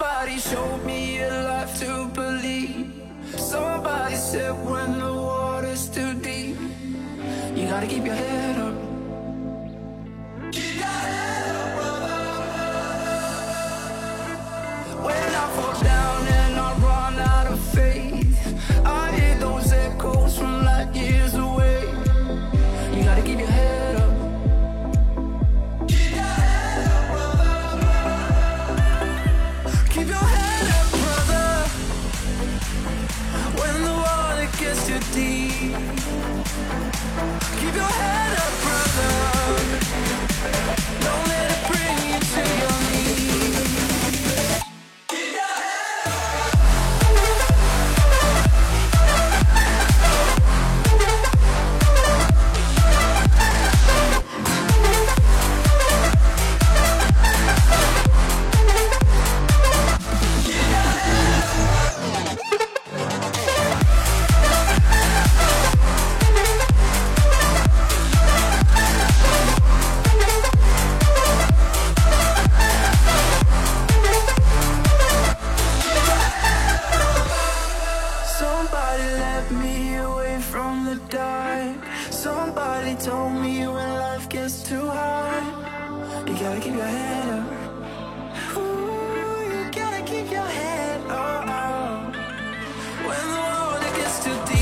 Somebody showed me a life to believe. Somebody said when the water's too deep, you gotta keep your head up. Keep your head up, brother. When I fall down Keep your head up, brother. told me when life gets too hard, you gotta keep your head up. Ooh, you gotta keep your head up. When the water gets too deep.